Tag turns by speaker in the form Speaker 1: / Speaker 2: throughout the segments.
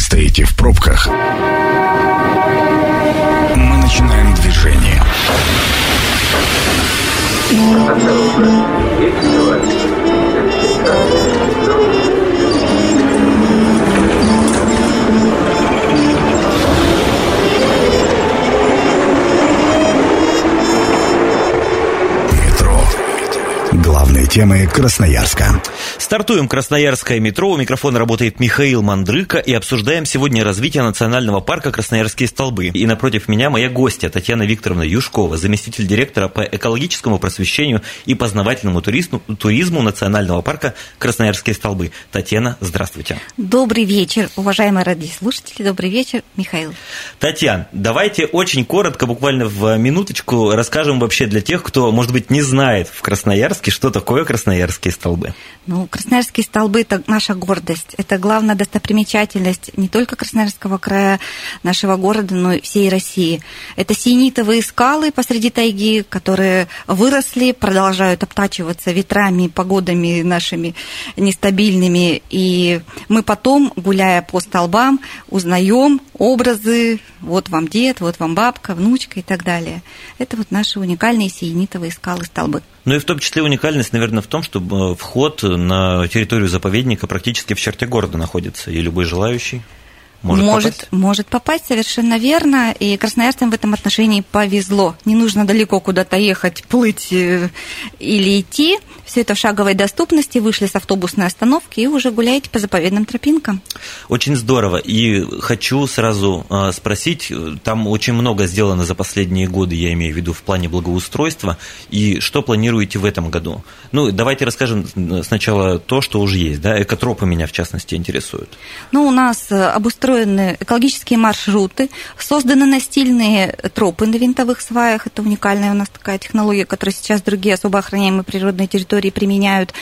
Speaker 1: стоите в пробках, мы начинаем движение. Главные темы Красноярска.
Speaker 2: Стартуем Красноярское метро. У микрофона работает Михаил Мандрыка и обсуждаем сегодня развитие национального парка Красноярские столбы. И напротив меня моя гостья Татьяна Викторовна Юшкова, заместитель директора по экологическому просвещению и познавательному туризму, туризму национального парка Красноярские столбы. Татьяна, здравствуйте.
Speaker 3: Добрый вечер, уважаемые радиослушатели. Добрый вечер, Михаил.
Speaker 2: Татьяна, давайте очень коротко, буквально в минуточку, расскажем вообще для тех, кто, может быть, не знает в Красноярске, что такое Красноярские столбы.
Speaker 3: Ну, Красноярские столбы – это наша гордость. Это главная достопримечательность не только Красноярского края, нашего города, но и всей России. Это сиенитовые скалы посреди тайги, которые выросли, продолжают обтачиваться ветрами, погодами нашими нестабильными. И мы потом, гуляя по столбам, узнаем образы, вот вам дед, вот вам бабка, внучка и так далее. Это вот наши уникальные сиенитовые скалы столбы.
Speaker 2: Ну и в том числе уникальность, наверное, в том, что э, вход на территорию заповедника практически в черте города находится, и любой желающий может,
Speaker 3: может
Speaker 2: попасть?
Speaker 3: Может попасть, совершенно верно. И красноярцам в этом отношении повезло. Не нужно далеко куда-то ехать, плыть э, или идти. Все это в шаговой доступности. Вышли с автобусной остановки и уже гуляете по заповедным тропинкам.
Speaker 2: Очень здорово. И хочу сразу э, спросить, там очень много сделано за последние годы, я имею в виду в плане благоустройства. И что планируете в этом году? Ну, давайте расскажем сначала то, что уже есть. Да? Экотропы меня, в частности, интересуют.
Speaker 3: Ну, у нас э, обустроено построены экологические маршруты, созданы настильные тропы на винтовых сваях. Это уникальная у нас такая технология, которую сейчас другие особо охраняемые природные территории применяют.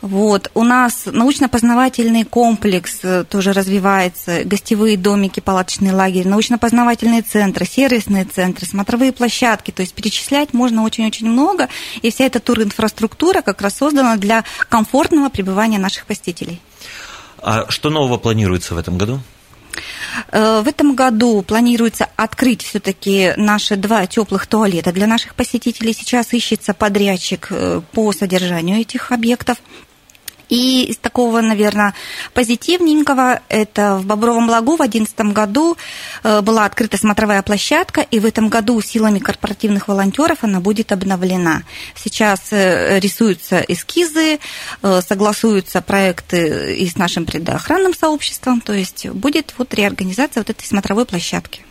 Speaker 3: Вот. У нас научно-познавательный комплекс э, тоже развивается, гостевые домики, палаточный лагерь, научно-познавательные центры, сервисные центры, смотровые площадки. То есть перечислять можно очень-очень много, и вся эта туринфраструктура как раз создана для комфортного пребывания наших посетителей.
Speaker 2: А что нового планируется в этом году?
Speaker 3: Э, в этом году планируется открыть все-таки наши два теплых туалета для наших посетителей. Сейчас ищется подрядчик э, по содержанию этих объектов. И из такого, наверное, позитивненького, это в Бобровом Лагу в 2011 году э, была открыта смотровая площадка, и в этом году силами корпоративных волонтеров она будет обновлена. Сейчас э, рисуются эскизы, э, согласуются проекты и с нашим предохранным сообществом, то есть будет вот реорганизация вот этой смотровой площадки.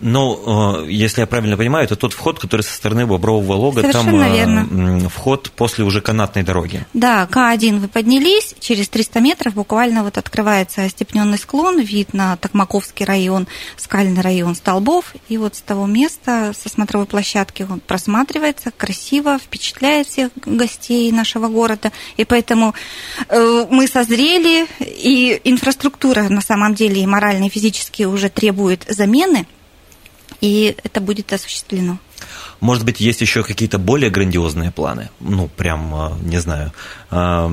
Speaker 2: Но, э, если я правильно понимаю, это тот вход, который со стороны Бобрового лога,
Speaker 3: Совершенно
Speaker 2: там
Speaker 3: верно.
Speaker 2: вход после уже канатной дороги.
Speaker 3: Да, К1 вы поднялись, через 300 метров буквально вот открывается остепненный склон, вид на Токмаковский район, скальный район Столбов, и вот с того места, со смотровой площадки он просматривается, красиво, впечатляет всех гостей нашего города, и поэтому э, мы созрели, и инфраструктура на самом деле и морально, и физически уже требует замены – и это будет осуществлено.
Speaker 2: Может быть, есть еще какие-то более грандиозные планы? Ну, прям, а, не знаю, а,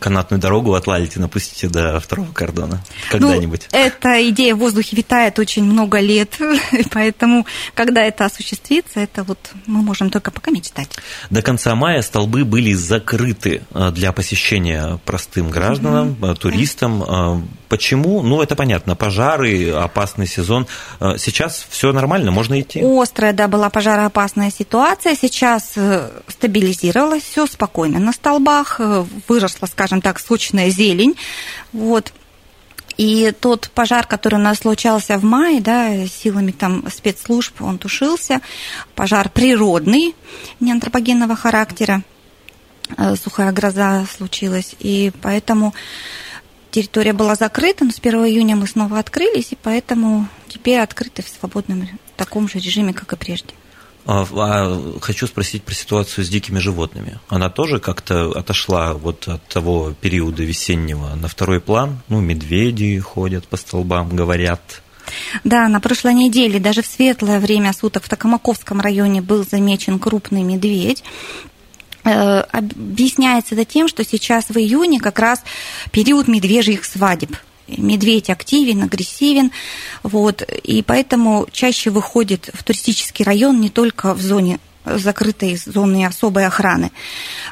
Speaker 2: канатную дорогу отладите, напустите до второго кордона когда-нибудь?
Speaker 3: Ну, эта идея в воздухе витает очень много лет, поэтому, когда это осуществится, это вот мы можем только пока мечтать.
Speaker 2: До конца мая столбы были закрыты а, для посещения простым гражданам, mm-hmm. туристам. Почему? Ну, это понятно. Пожары, опасный сезон. Сейчас все нормально, можно идти?
Speaker 3: Острая, да, была опасная ситуация. Сейчас э, стабилизировалось все спокойно на столбах, э, выросла, скажем так, сочная зелень. Вот. И тот пожар, который у нас случался в мае, да, силами там спецслужб, он тушился. Пожар природный, не антропогенного характера. Э, сухая гроза случилась. И поэтому территория была закрыта, но с 1 июня мы снова открылись, и поэтому теперь открыты в свободном таком же режиме, как и прежде.
Speaker 2: А, а, хочу спросить про ситуацию с дикими животными. Она тоже как-то отошла вот от того периода весеннего на второй план? Ну, медведи ходят по столбам, говорят.
Speaker 3: Да, на прошлой неделе даже в светлое время суток в Токомаковском районе был замечен крупный медведь. Э, объясняется это тем, что сейчас в июне как раз период медвежьих свадеб. Медведь активен, агрессивен, вот, и поэтому чаще выходит в туристический район не только в зоне закрытой зоны особой охраны.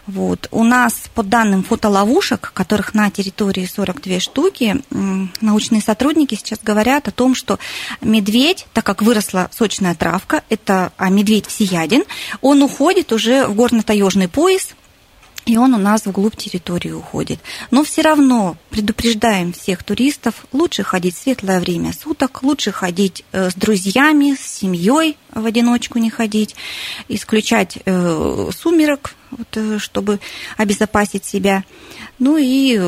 Speaker 3: Вот. У нас, по данным фотоловушек, которых на территории 42 штуки, научные сотрудники сейчас говорят о том, что медведь, так как выросла сочная травка, это а медведь всеяден, он уходит уже в горно-таежный пояс, и он у нас вглубь территории уходит. Но все равно предупреждаем всех туристов, лучше ходить в светлое время суток, лучше ходить э, с друзьями, с семьей, в одиночку не ходить, исключать э, сумерок, вот, э, чтобы обезопасить себя. Ну и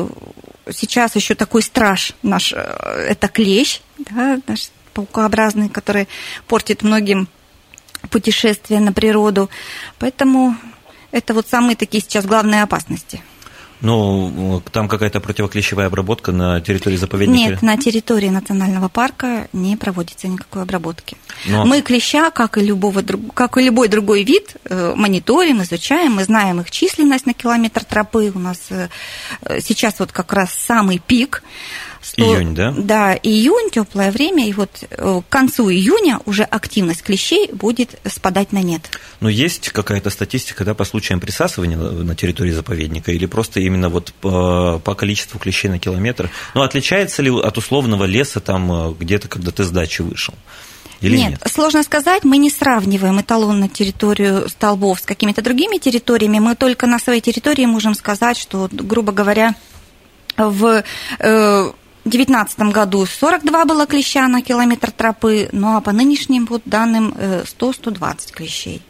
Speaker 3: сейчас еще такой страж наш, это клещ, да, наш паукообразный, который портит многим путешествия на природу. Поэтому это вот самые такие сейчас главные опасности.
Speaker 2: Ну, там какая-то противоклещевая обработка на территории заповедника?
Speaker 3: Нет, на территории национального парка не проводится никакой обработки. Но... Мы клеща, как и, любого, как и любой другой вид, э, мониторим, изучаем, мы знаем их численность на километр тропы. У нас э, сейчас вот как раз самый пик.
Speaker 2: 100, июнь, да?
Speaker 3: Да, июнь, теплое время, и вот э, к концу июня уже активность клещей будет спадать на нет.
Speaker 2: Но есть какая-то статистика, да, по случаям присасывания на территории заповедника, или просто именно вот по, по количеству клещей на километр? Ну, отличается ли от условного леса там э, где-то, когда ты с дачи вышел? Или нет,
Speaker 3: нет, сложно сказать. Мы не сравниваем эталонную территорию столбов с какими-то другими территориями. Мы только на своей территории можем сказать, что, грубо говоря, в э, 2019 году 42 было клеща на километр тропы, ну а по нынешним вот данным 100-120 э, клещей.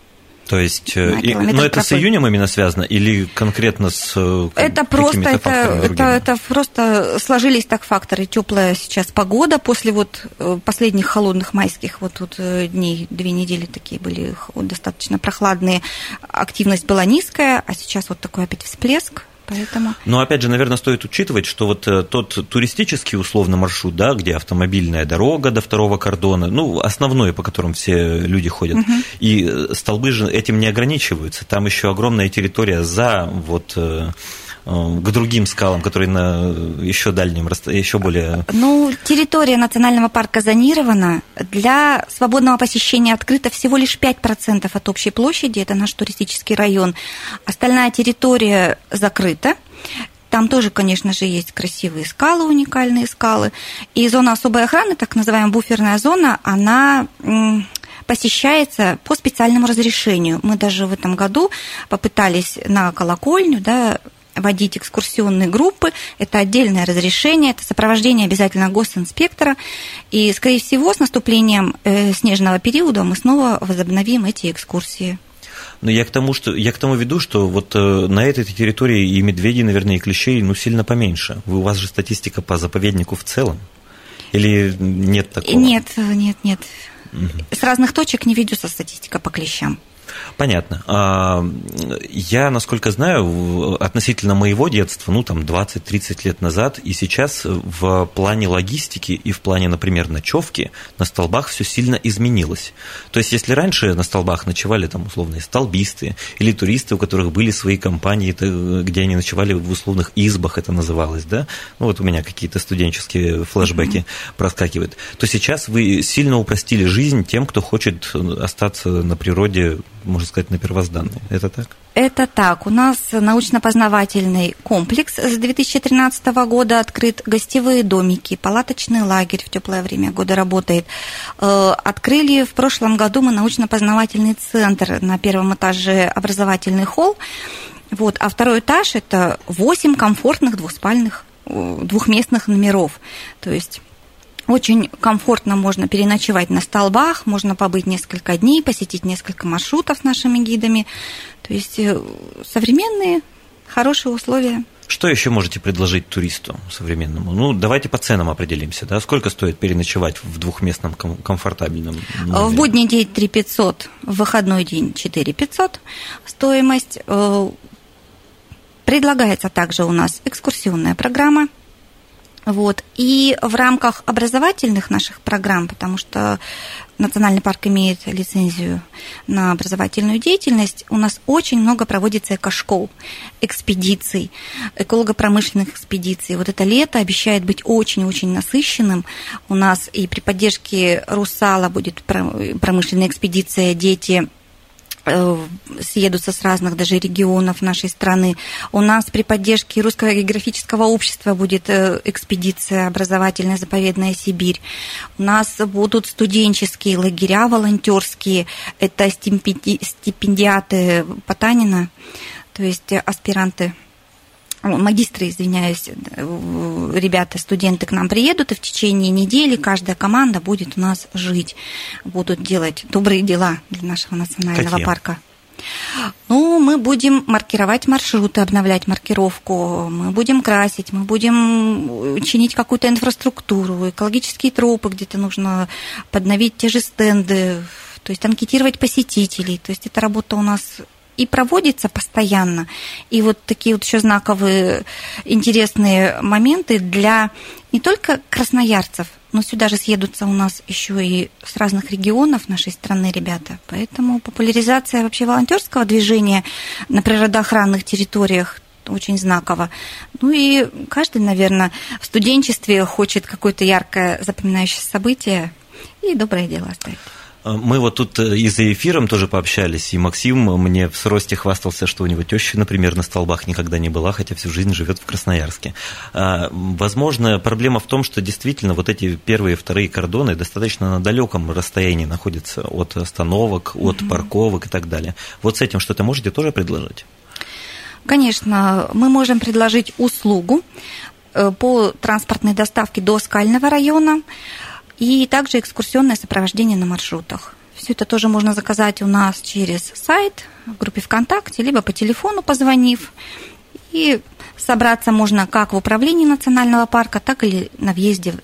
Speaker 2: То есть, э, и, но это тропы. с июнем именно связано или конкретно с
Speaker 3: э, это просто это, это, это просто сложились так факторы. Теплая сейчас погода после вот последних холодных майских вот тут дней, две недели такие были достаточно прохладные, активность была низкая, а сейчас вот такой опять всплеск Поэтому...
Speaker 2: Но опять же, наверное, стоит учитывать, что вот э, тот туристический условно маршрут, да, где автомобильная дорога до второго кордона, ну, основной, по которым все люди ходят, угу. и э, столбы же этим не ограничиваются. Там еще огромная территория за вот Э, к другим скалам, которые на еще дальнем, еще более...
Speaker 3: Ну, территория национального парка зонирована. Для свободного посещения открыто всего лишь 5% от общей площади, это наш туристический район. Остальная территория закрыта. Там тоже, конечно же, есть красивые скалы, уникальные скалы. И зона особой охраны, так называемая буферная зона, она посещается по специальному разрешению. Мы даже в этом году попытались на колокольню да, водить экскурсионные группы. Это отдельное разрешение, это сопровождение обязательно госинспектора. И, скорее всего, с наступлением э, снежного периода мы снова возобновим эти экскурсии.
Speaker 2: Но я к тому, что я к тому веду, что вот э, на этой территории и медведей, наверное, и клещей, ну, сильно поменьше. У вас же статистика по заповеднику в целом? Или нет такого?
Speaker 3: Нет, нет, нет. Угу. С разных точек не ведется статистика по клещам.
Speaker 2: Понятно. А, я, насколько знаю, относительно моего детства, ну, там, 20-30 лет назад, и сейчас в плане логистики и в плане, например, ночевки на столбах все сильно изменилось. То есть, если раньше на столбах ночевали, там, условные столбисты или туристы, у которых были свои компании, где они ночевали в условных избах, это называлось, да, ну, вот у меня какие-то студенческие флешбеки mm-hmm. проскакивают, то сейчас вы сильно упростили жизнь тем, кто хочет остаться на природе можно сказать, на первозданные. Это так?
Speaker 3: Это так. У нас научно-познавательный комплекс с 2013 года открыт, гостевые домики, палаточный лагерь в теплое время года работает. Э, открыли в прошлом году мы научно-познавательный центр на первом этаже образовательный холл. Вот, а второй этаж – это 8 комфортных двухспальных э, двухместных номеров. То есть очень комфортно можно переночевать на столбах, можно побыть несколько дней, посетить несколько маршрутов с нашими гидами. То есть э, современные, хорошие условия.
Speaker 2: Что еще можете предложить туристу современному? Ну, давайте по ценам определимся. Да? Сколько стоит переночевать в двухместном комфортабельном номере?
Speaker 3: В будний день 3 500, в выходной день 4 500 стоимость. Э, предлагается также у нас экскурсионная программа – Вот. И в рамках образовательных наших программ, потому что Национальный парк имеет лицензию на образовательную деятельность, у нас очень много проводится экошкол, экспедиций, эколого-промышленных экспедиций. Вот это лето обещает быть очень-очень насыщенным. У нас и при поддержке Русала будет промышленная экспедиция «Дети съедутся с разных даже регионов нашей страны. У нас при поддержке Русского географического общества будет э, экспедиция образовательная заповедная Сибирь. У нас будут студенческие лагеря волонтерские. Это стипендиаты Потанина, то есть аспиранты магистры, извиняюсь, ребята, студенты к нам приедут, и в течение недели каждая команда будет у нас жить, будут делать добрые дела для нашего национального Какие? парка. Ну, мы будем маркировать маршруты, обновлять маркировку, мы будем красить, мы будем чинить какую-то инфраструктуру, экологические тропы, где-то нужно подновить те же стенды, то есть анкетировать посетителей. То есть эта работа у нас и проводится постоянно. И вот такие вот еще знаковые интересные моменты для не только красноярцев, но сюда же съедутся у нас еще и с разных регионов нашей страны ребята. Поэтому популяризация вообще волонтерского движения на природоохранных территориях очень знаково. Ну и каждый, наверное, в студенчестве хочет какое-то яркое запоминающееся событие и доброе дело оставить.
Speaker 2: Э, мы вот тут э, и за эфиром тоже пообщались, и Максим мне в сросте хвастался, что у него теща, например, на столбах никогда не была, хотя всю жизнь живет в Красноярске. А, возможно, проблема в том, что действительно вот эти первые и вторые кордоны достаточно на далеком расстоянии находятся от остановок, от mm-hmm. парковок и так далее. Вот с этим что-то можете тоже предложить?
Speaker 3: Конечно, мы можем предложить услугу э, по транспортной доставке до скального района и также экскурсионное сопровождение на маршрутах. Все это тоже можно заказать у нас через сайт, в группе ВКонтакте, либо по телефону позвонив. И собраться можно как в управлении национального парка, так и на въезде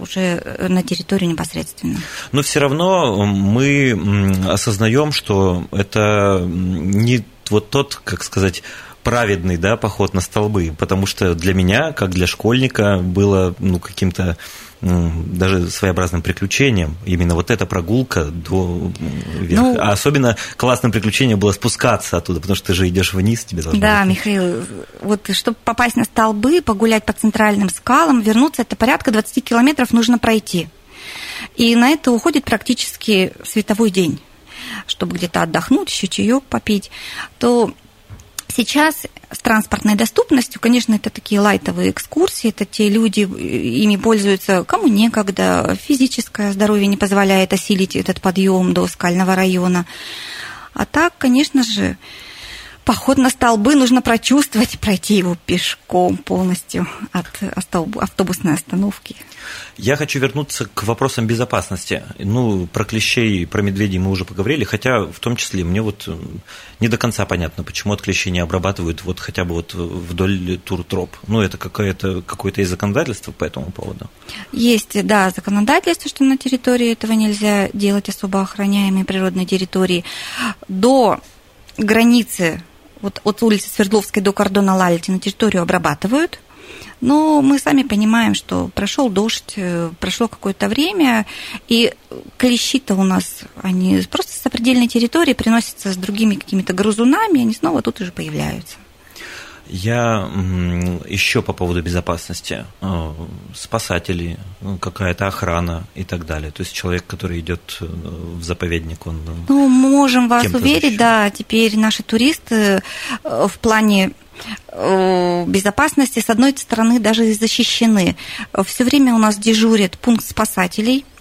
Speaker 3: уже на территорию непосредственно.
Speaker 2: Но все равно мы осознаем, что это не вот тот, как сказать, праведный да, поход на столбы, потому что для меня, как для школьника, было ну, каким-то даже своеобразным приключением. Именно вот эта прогулка до вверх. Ну, а особенно классным приключением было спускаться оттуда, потому что ты же идешь вниз, тебе
Speaker 3: должно Да, быть. Михаил, вот чтобы попасть на столбы, погулять по центральным скалам, вернуться, это порядка 20 километров нужно пройти. И на это уходит практически световой день чтобы где-то отдохнуть, еще чаек попить, то Сейчас с транспортной доступностью, конечно, это такие лайтовые экскурсии, это те люди, ими пользуются, кому некогда, физическое здоровье не позволяет осилить этот подъем до скального района. А так, конечно же, поход на столбы нужно прочувствовать, пройти его пешком полностью от автобусной остановки.
Speaker 2: Я хочу вернуться к вопросам безопасности. Ну, про клещей, про медведей мы уже поговорили, хотя в том числе мне вот не до конца понятно, почему от клещей не обрабатывают вот хотя бы вот вдоль туртроп. Ну, это какое-то какое-то из законодательства по этому поводу?
Speaker 3: Есть, да, законодательство, что на территории этого нельзя делать особо охраняемые природные территории. До границы вот от улицы Свердловской до кордона Лальти на территорию обрабатывают. Но мы сами понимаем, что прошел дождь, э, прошло какое-то время, и клещи-то у нас, они просто с сопредельной территории приносятся с другими какими-то грызунами, они снова тут уже появляются.
Speaker 2: Я еще по поводу безопасности. Э, спасатели, ну, какая-то охрана и так далее. То есть человек, который идет э, в заповедник, он... Э,
Speaker 3: ну, можем вас уверить, защищен. да, теперь наши туристы в плане безопасности, с одной стороны, даже защищены. Все время у нас дежурит пункт спасателей –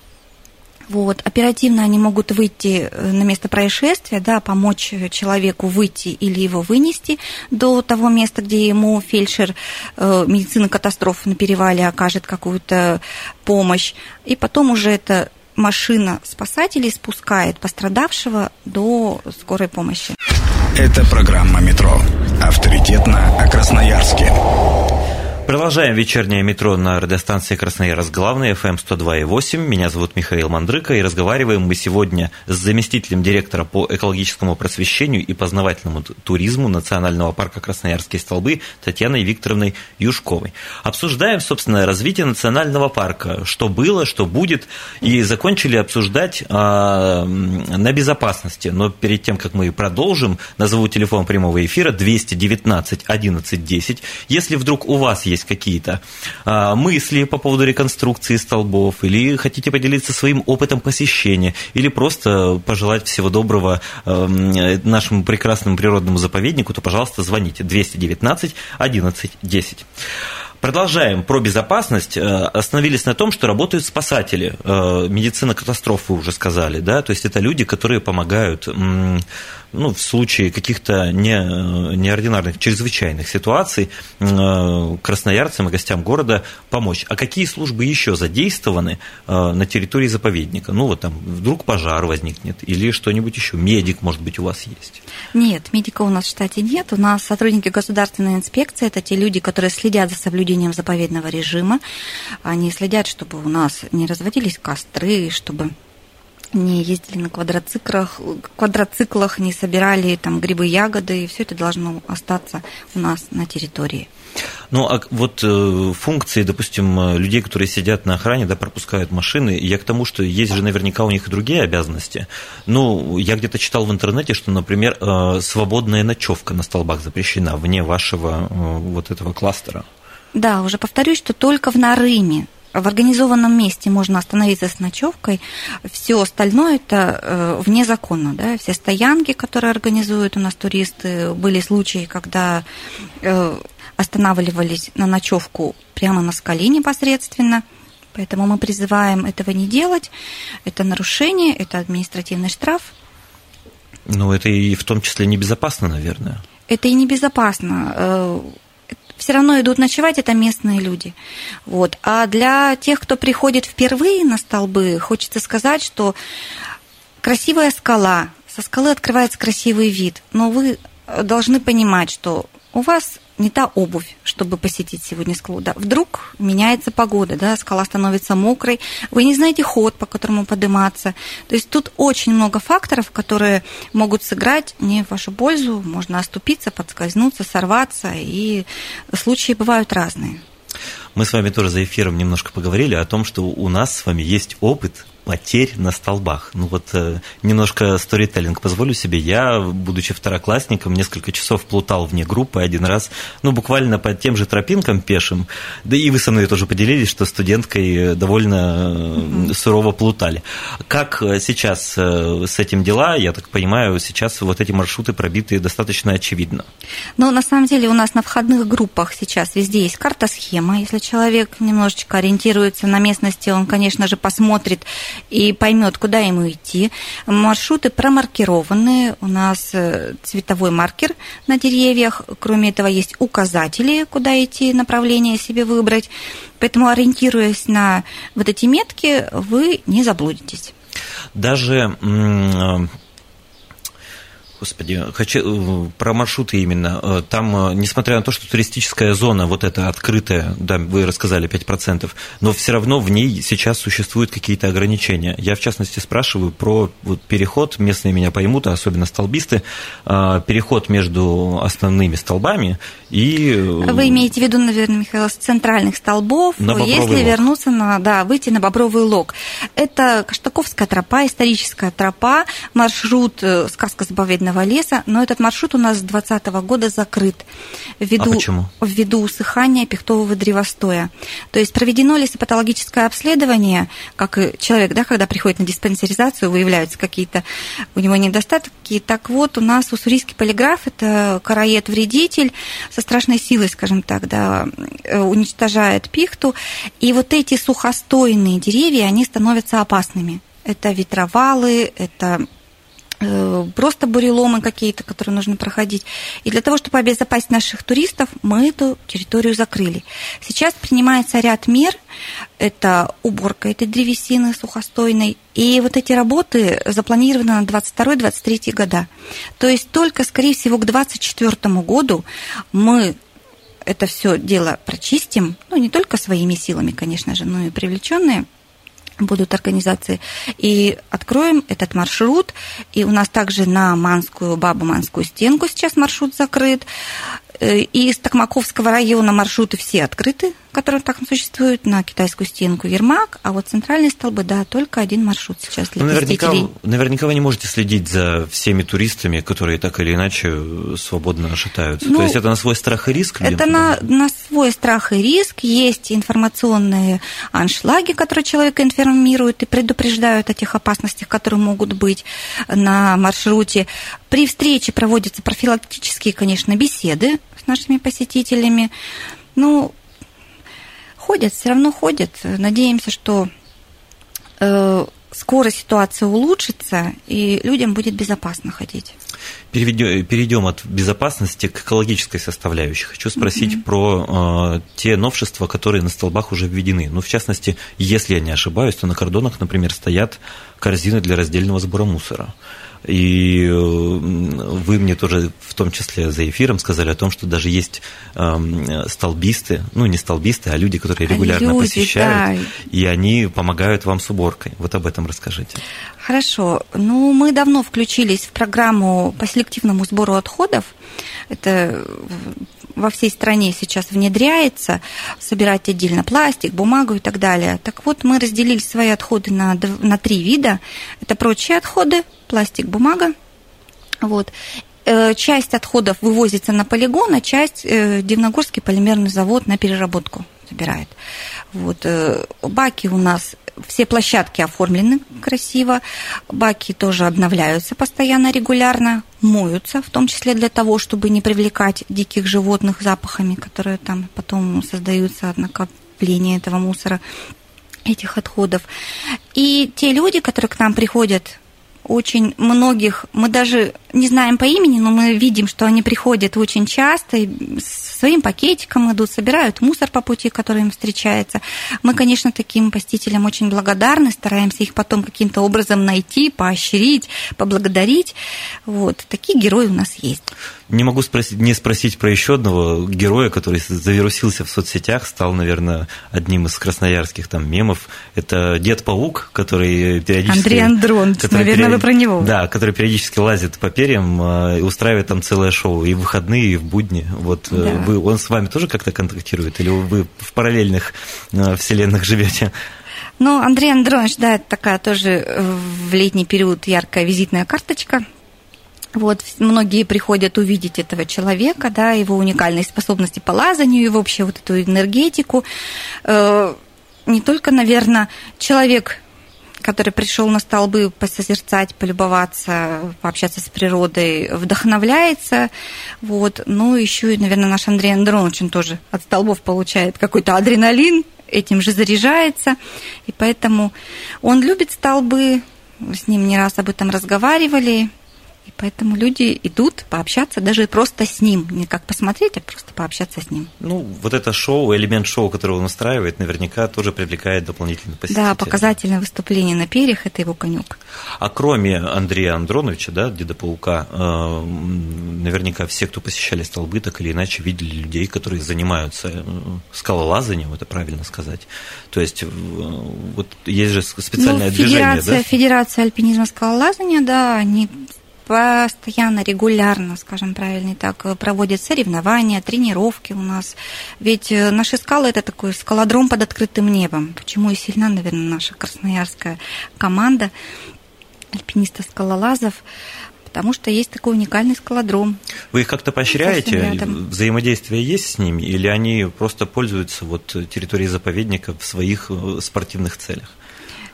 Speaker 3: вот, оперативно они могут выйти э, на место происшествия, да, помочь человеку выйти или его вынести до того места, где ему фельдшер э, медицины катастроф на перевале окажет какую-то помощь. И потом уже эта машина спасателей спускает пострадавшего до скорой помощи.
Speaker 1: Это программа «Метро». Авторитетно о Красноярске.
Speaker 2: Продолжаем вечернее метро на радиостанции Красноярск главный FM 102.8. Меня зовут Михаил Мандрыка, и разговариваем мы сегодня с заместителем директора по экологическому просвещению и познавательному туризму Национального парка Красноярские столбы Татьяной Викторовной Юшковой. Обсуждаем, собственно, развитие национального парка, что было, что будет, и закончили обсуждать а, на безопасности. Но перед тем, как мы продолжим, назову телефон прямого эфира 219 11 10. Если вдруг у вас есть есть какие-то а, мысли по поводу реконструкции столбов, или хотите поделиться своим опытом посещения, или просто пожелать всего доброго а, нашему прекрасному природному заповеднику, то, пожалуйста, звоните 219 11 10. Продолжаем про безопасность. Э, остановились на том, что работают спасатели. Э, медицина катастроф, вы уже сказали, да? То есть это люди, которые помогают ну, в случае каких-то не, неординарных, чрезвычайных ситуаций э, красноярцам и гостям города помочь. А какие службы еще задействованы на территории заповедника? Ну, вот там вдруг пожар возникнет или что-нибудь еще. Медик, может быть, у вас есть?
Speaker 3: Нет, медика у нас в штате нет. У нас сотрудники государственной инспекции – это те люди, которые следят за соблюдением соблюдением заповедного режима. Они следят, чтобы у нас не разводились костры, чтобы не ездили на квадроциклах, квадроциклах, не собирали там грибы, ягоды, и все это должно остаться у нас на территории.
Speaker 2: Ну, а вот э, функции, допустим, э, людей, которые сидят на охране, да, пропускают машины, я к тому, что есть же наверняка у них и другие обязанности. Ну, я где-то читал в интернете, что, например, э, свободная ночевка на столбах запрещена вне вашего вот этого кластера.
Speaker 3: Да, уже повторюсь, что только в Нарыме. В организованном месте можно остановиться с ночевкой, все остальное это э, вне закона, да, все стоянки, которые организуют у нас туристы, были случаи, когда э, останавливались на ночевку прямо на скале непосредственно, поэтому мы призываем этого не делать, это нарушение, это административный штраф.
Speaker 2: Ну, это и в том числе небезопасно, наверное.
Speaker 3: Это и небезопасно. Э, все равно идут ночевать, это местные люди. Вот. А для тех, кто приходит впервые на столбы, хочется сказать, что красивая скала, со скалы открывается красивый вид, но вы должны понимать, что у вас не та обувь, чтобы посетить сегодня скалу. Да, вдруг меняется погода, да, скала становится мокрой, вы не знаете ход, по которому подниматься. То есть тут очень много факторов, которые могут сыграть не в вашу пользу, можно оступиться, подскользнуться, сорваться, и случаи бывают разные.
Speaker 2: Мы с вами тоже за эфиром немножко поговорили о том, что у нас с вами есть опыт потерь на столбах. Ну вот э, немножко сторителлинг позволю себе. Я, будучи второклассником, несколько часов плутал вне группы один раз, ну буквально по тем же тропинкам пешим. Да и вы со мной тоже поделились, что студенткой довольно сурово плутали. Как сейчас э, с этим дела? Я так понимаю, сейчас вот эти маршруты пробиты достаточно очевидно.
Speaker 3: Но на самом деле у нас на входных группах сейчас везде есть карта-схема. Если человек немножечко ориентируется на местности, он, конечно же, посмотрит и поймет, куда ему идти. Маршруты промаркированы, у нас э, цветовой маркер на деревьях, кроме этого есть указатели, куда идти, направление себе выбрать. Поэтому, ориентируясь на вот эти метки, вы не заблудитесь.
Speaker 2: Даже Господи, хочу э, про маршруты именно. Э, там, э, несмотря на то, что туристическая зона, вот эта открытая, да, вы рассказали 5%, но все равно в ней сейчас существуют какие-то ограничения. Я, в частности, спрашиваю про вот переход, местные меня поймут, а особенно столбисты, переход между основными столбами и...
Speaker 3: Вы имеете в виду, наверное, Михаил, с центральных столбов, на если лог. вернуться на, да, выйти на Бобровый лог. Это Каштаковская тропа, историческая тропа, маршрут сказка заповедная заповедного леса, но этот маршрут у нас с 2020 года закрыт ввиду,
Speaker 2: а почему?
Speaker 3: ввиду усыхания пихтового древостоя. То есть проведено лесопатологическое обследование, как и человек, да, когда приходит на диспансеризацию, выявляются какие-то у него недостатки. Так вот, у нас уссурийский полиграф – это короед-вредитель со страшной силой, скажем так, да, э, уничтожает пихту. И вот эти сухостойные деревья, они становятся опасными. Это ветровалы, это просто буреломы какие-то, которые нужно проходить. И для того, чтобы обезопасить наших туристов, мы эту территорию закрыли. Сейчас принимается ряд мер. Это уборка этой древесины сухостойной. И вот эти работы запланированы на 22-23 года. То есть только, скорее всего, к 2024 году мы это все дело прочистим, ну, не только своими силами, конечно же, но и привлеченные будут организации. И откроем этот маршрут. И у нас также на Манскую, Бабу Манскую стенку сейчас маршрут закрыт. Э, и из Токмаковского района маршруты все открыты, которые так существуют, на китайскую стенку Ермак, а вот центральные столбы, да, только один маршрут сейчас для
Speaker 2: ну, наверняка, наверняка вы не можете следить за всеми туристами, которые так или иначе свободно шатаются. Ну, То есть это на свой страх и риск?
Speaker 3: Это на, на свой страх и риск. Есть информационные аншлаги, которые человека информируют и предупреждают о тех опасностях, которые могут быть на маршруте. При встрече проводятся профилактические, конечно, беседы с нашими посетителями. Ну, ходят, все равно ходят. Надеемся, что э, скоро ситуация улучшится, и людям будет безопасно ходить.
Speaker 2: Перейдем, перейдем от безопасности к экологической составляющей. Хочу спросить mm-hmm. про э, те новшества, которые на столбах уже введены. Ну, в частности, если я не ошибаюсь, то на кордонах, например, стоят корзины для раздельного сбора мусора. И э, вы мне тоже, в том числе за эфиром, сказали о том, что даже есть эм, столбисты, ну не столбисты, а люди, которые регулярно люди, посещают, да. и они помогают вам с уборкой. Вот об этом расскажите.
Speaker 3: Хорошо. Ну, мы давно включились в программу по селективному сбору отходов. Это во всей стране сейчас внедряется, собирать отдельно пластик, бумагу и так далее. Так вот, мы разделили свои отходы на, на три вида. Это прочие отходы, пластик, бумага. Вот. Э, часть отходов вывозится на полигон, а часть э, Дивногорский полимерный завод на переработку забирает. Вот. Э, баки у нас все площадки оформлены красиво, баки тоже обновляются постоянно, регулярно, моются, в том числе для того, чтобы не привлекать диких животных запахами, которые там потом создаются от накопления этого мусора, этих отходов. И те люди, которые к нам приходят очень многих, мы даже не знаем по имени, но мы видим, что они приходят очень часто своим пакетиком идут, собирают мусор по пути, который им встречается. Мы, конечно, таким посетителям очень благодарны, стараемся их потом каким-то образом найти, поощрить, поблагодарить. Вот. Такие герои у нас есть.
Speaker 2: Не могу спросить, не спросить про еще одного героя, который завирусился в соцсетях, стал, наверное, одним из красноярских там мемов. Это Дед Паук, который периодически...
Speaker 3: Андрей Андронович, наверное, период... вы про него.
Speaker 2: Да, который периодически лазит по перьям э, и устраивает там целое шоу и в выходные, и в будни. Вот э, да. Вы, он с вами тоже как-то контактирует или вы в параллельных э, вселенных живете?
Speaker 3: Ну, Андрей Андронович, да, это такая тоже в летний период яркая визитная карточка вот, многие приходят увидеть этого человека, да, его уникальные способности по лазанию, его вообще вот эту энергетику. Э, не только, наверное, человек, который пришел на столбы посозерцать, полюбоваться, пообщаться с природой, вдохновляется, вот, ну, еще наверное, наш Андрей Андронович, он тоже от столбов получает какой-то адреналин, этим же заряжается, и поэтому он любит столбы, с ним не раз об этом разговаривали, и поэтому люди идут пообщаться даже просто с ним, не как посмотреть, а просто пообщаться с ним.
Speaker 2: Ну, вот это шоу, элемент шоу, который он устраивает, наверняка тоже привлекает дополнительных посетителей.
Speaker 3: Да, показательное выступление на перьях – это его конек.
Speaker 2: А кроме Андрея Андроновича, да, Деда Паука, э, наверняка все, кто посещали столбы, так или иначе видели людей, которые занимаются э, скалолазанием, это правильно сказать. То есть вот есть же специальное
Speaker 3: ну,
Speaker 2: движение,
Speaker 3: да? Федерация альпинизма скалолазания, да, они постоянно, регулярно, скажем правильно так, проводят соревнования, тренировки у нас. Ведь э, наши скалы – это такой скалодром под открытым небом. Почему и сильна, наверное, наша красноярская команда альпинистов-скалолазов, потому что есть такой уникальный скалодром.
Speaker 2: Вы их как-то поощряете? Взаимодействие есть с ними? Или они просто пользуются вот территорией заповедника в своих э, спортивных целях?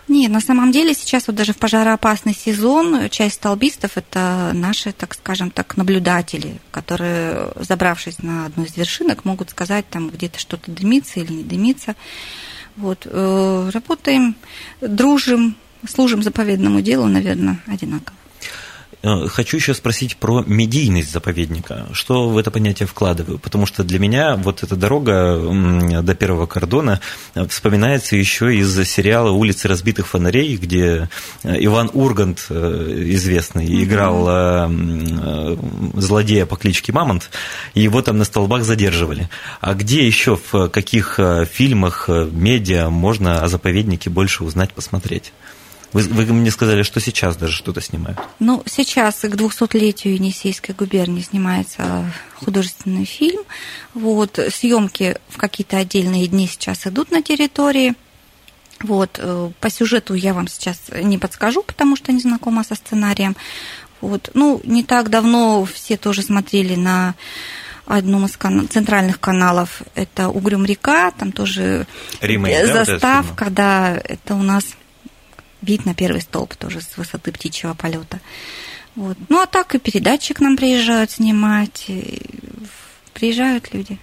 Speaker 3: Нет, на самом деле сейчас вот даже в пожароопасный сезон часть столбистов это наши, так скажем так, наблюдатели, которые, забравшись на одну из вершинок, могут сказать, там где-то что-то дымится или не дымится. Вот, э, работаем, дружим, служим заповедному делу, наверное, одинаково.
Speaker 2: Э, хочу еще спросить про медийность заповедника. Что в это понятие вкладываю? Потому что для меня вот эта дорога до первого кордона э, вспоминается еще из сериала «Улицы разбитых фонарей», где э, Иван Ургант, известный, играл злодея по кличке Мамонт, и его там на столбах задерживали. А где еще, в каких фильмах, медиа можно о заповеднике больше узнать, посмотреть? Вы, вы мне сказали, что сейчас даже что-то снимают.
Speaker 3: Ну, сейчас к 200-летию Енисейской губернии снимается художественный фильм. Вот, съемки в какие-то отдельные дни сейчас идут на территории. Вот, э, по сюжету я вам сейчас не подскажу, потому что не знакома со сценарием. Вот, ну, не так давно все тоже смотрели на одном из кан- центральных каналов. Это Угрюм река, там тоже
Speaker 2: Рима,
Speaker 3: заставка, да, это у нас вид на первый столб тоже с высоты птичьего полета. Вот. Ну, а так и передатчик нам приезжают снимать, приезжают люди.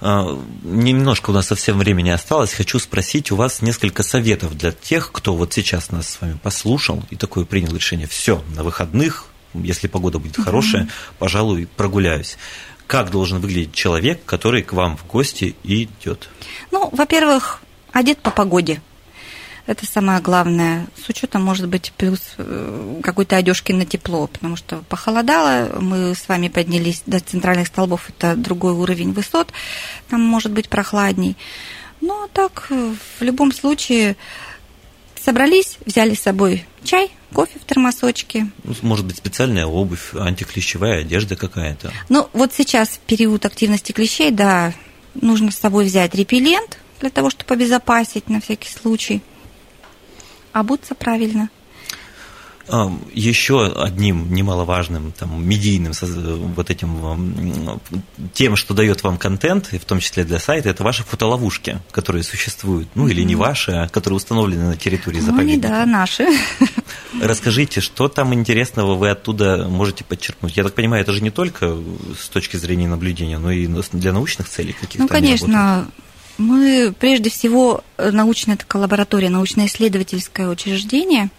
Speaker 2: А, немножко у нас совсем времени осталось. Хочу спросить у вас несколько советов для тех, кто вот сейчас нас с вами послушал и такое принял решение. Все, на выходных, если погода будет хорошая, угу. пожалуй, прогуляюсь. Как должен выглядеть человек, который к вам в гости идет?
Speaker 3: Ну, во-первых, одет по погоде. Это самое главное. С учетом, может быть, плюс э, какой-то одежки на тепло, потому что похолодало, мы с вами поднялись до центральных столбов, это другой уровень высот, там может быть прохладней. Ну, а так, э, в любом случае, собрались, взяли с собой чай, кофе в термосочке.
Speaker 2: Ну, может быть, специальная обувь, антиклещевая одежда какая-то.
Speaker 3: Ну, вот сейчас, в период активности клещей, да, нужно с собой взять репеллент для того, чтобы обезопасить на всякий случай – обуться правильно.
Speaker 2: Еще одним немаловажным там, медийным вот этим тем, что дает вам контент, и в том числе для сайта, это ваши фотоловушки, которые существуют, ну или не ваши, а которые установлены на территории заповедника.
Speaker 3: Ну, да, наши.
Speaker 2: Расскажите, что там интересного вы оттуда можете подчеркнуть? Я так понимаю, это же не только с точки зрения наблюдения, но и для научных целей каких-то.
Speaker 3: Ну, конечно, мы прежде всего э, научная такая лаборатория, научно-исследовательское учреждение,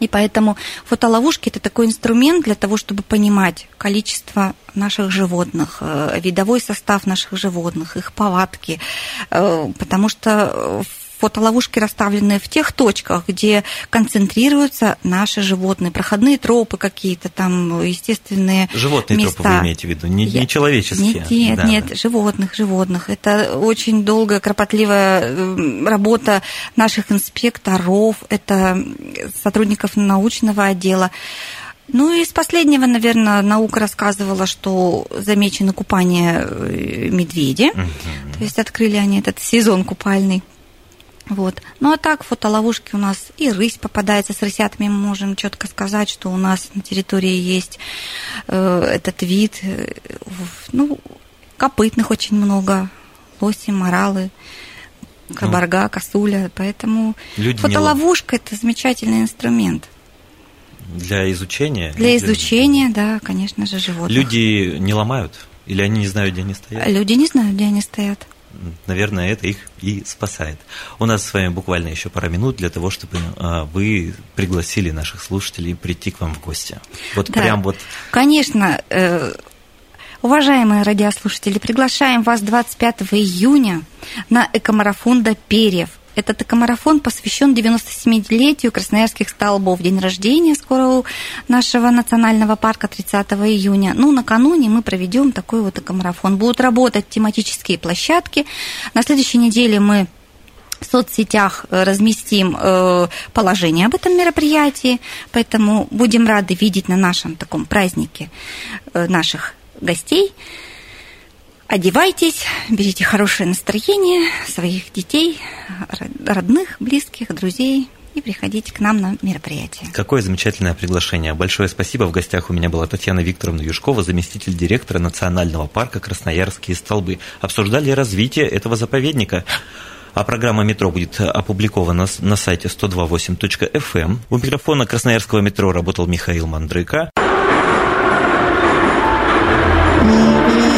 Speaker 3: и поэтому фотоловушки – это такой инструмент для того, чтобы понимать количество наших животных, э, видовой состав наших животных, их повадки, э, потому что фотоловушки расставлены в тех точках, где концентрируются наши животные, проходные тропы какие-то там, естественные
Speaker 2: Животные
Speaker 3: места.
Speaker 2: тропы вы имеете в виду, не, не человеческие?
Speaker 3: Нет, нет, да. нет, животных, животных. Это очень долгая, кропотливая эм, работа наших инспекторов, это сотрудников научного отдела. Ну и из последнего, наверное, наука рассказывала, что замечено купание э, медведя. Угу. То есть открыли они этот сезон купальный. Вот. Ну а так, фотоловушки у нас и рысь попадается с рысятами. Мы можем четко сказать, что у нас на территории есть э, этот вид. Э, ну, копытных очень много. Лоси, моралы, кабарга, ну, косуля. Поэтому люди фотоловушка это замечательный инструмент.
Speaker 2: Для изучения?
Speaker 3: Для изучения, да, конечно же, животных.
Speaker 2: Люди не ломают? Или они не знают, где они стоят?
Speaker 3: Люди не знают, где они стоят
Speaker 2: наверное, это их и спасает. У нас с вами буквально еще пара минут для того, чтобы а, вы пригласили наших слушателей прийти к вам в гости. Вот
Speaker 3: да,
Speaker 2: прям вот.
Speaker 3: Конечно, э, уважаемые радиослушатели, приглашаем вас 25 июня на экомарафон до перьев этот экомарафон посвящен 97-летию Красноярских столбов. День рождения скоро у нашего национального парка 30 июня. Ну, накануне мы проведем такой вот экомарафон. Будут работать тематические площадки. На следующей неделе мы в соцсетях э, разместим э, положение об этом мероприятии, поэтому будем рады видеть на нашем таком празднике э, наших гостей. Одевайтесь, берите хорошее настроение своих детей, родных, близких, друзей и приходите к нам на мероприятие.
Speaker 2: Какое замечательное приглашение. Большое спасибо. В гостях у меня была Татьяна Викторовна Юшкова, заместитель директора Национального парка Красноярские столбы. Обсуждали развитие этого заповедника. А программа «Метро» будет опубликована на сайте 128.fm. Эм. У микрофона Красноярского метро работал Михаил Мандрыка.